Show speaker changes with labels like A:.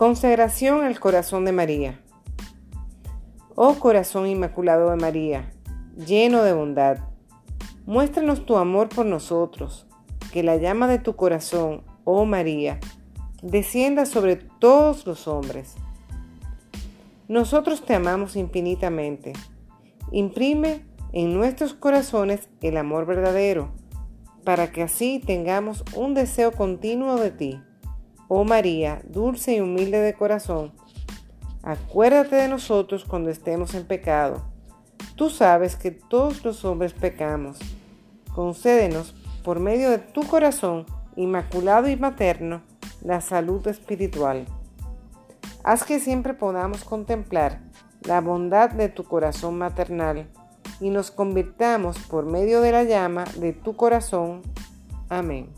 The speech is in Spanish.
A: Consagración al corazón de María. Oh corazón inmaculado de María, lleno de bondad, muéstranos tu amor por nosotros, que la llama de tu corazón, oh María, descienda sobre todos los hombres. Nosotros te amamos infinitamente. Imprime en nuestros corazones el amor verdadero, para que así tengamos un deseo continuo de ti. Oh María, dulce y humilde de corazón, acuérdate de nosotros cuando estemos en pecado. Tú sabes que todos los hombres pecamos. Concédenos, por medio de tu corazón, inmaculado y materno, la salud espiritual. Haz que siempre podamos contemplar la bondad de tu corazón maternal y nos convirtamos por medio de la llama de tu corazón. Amén.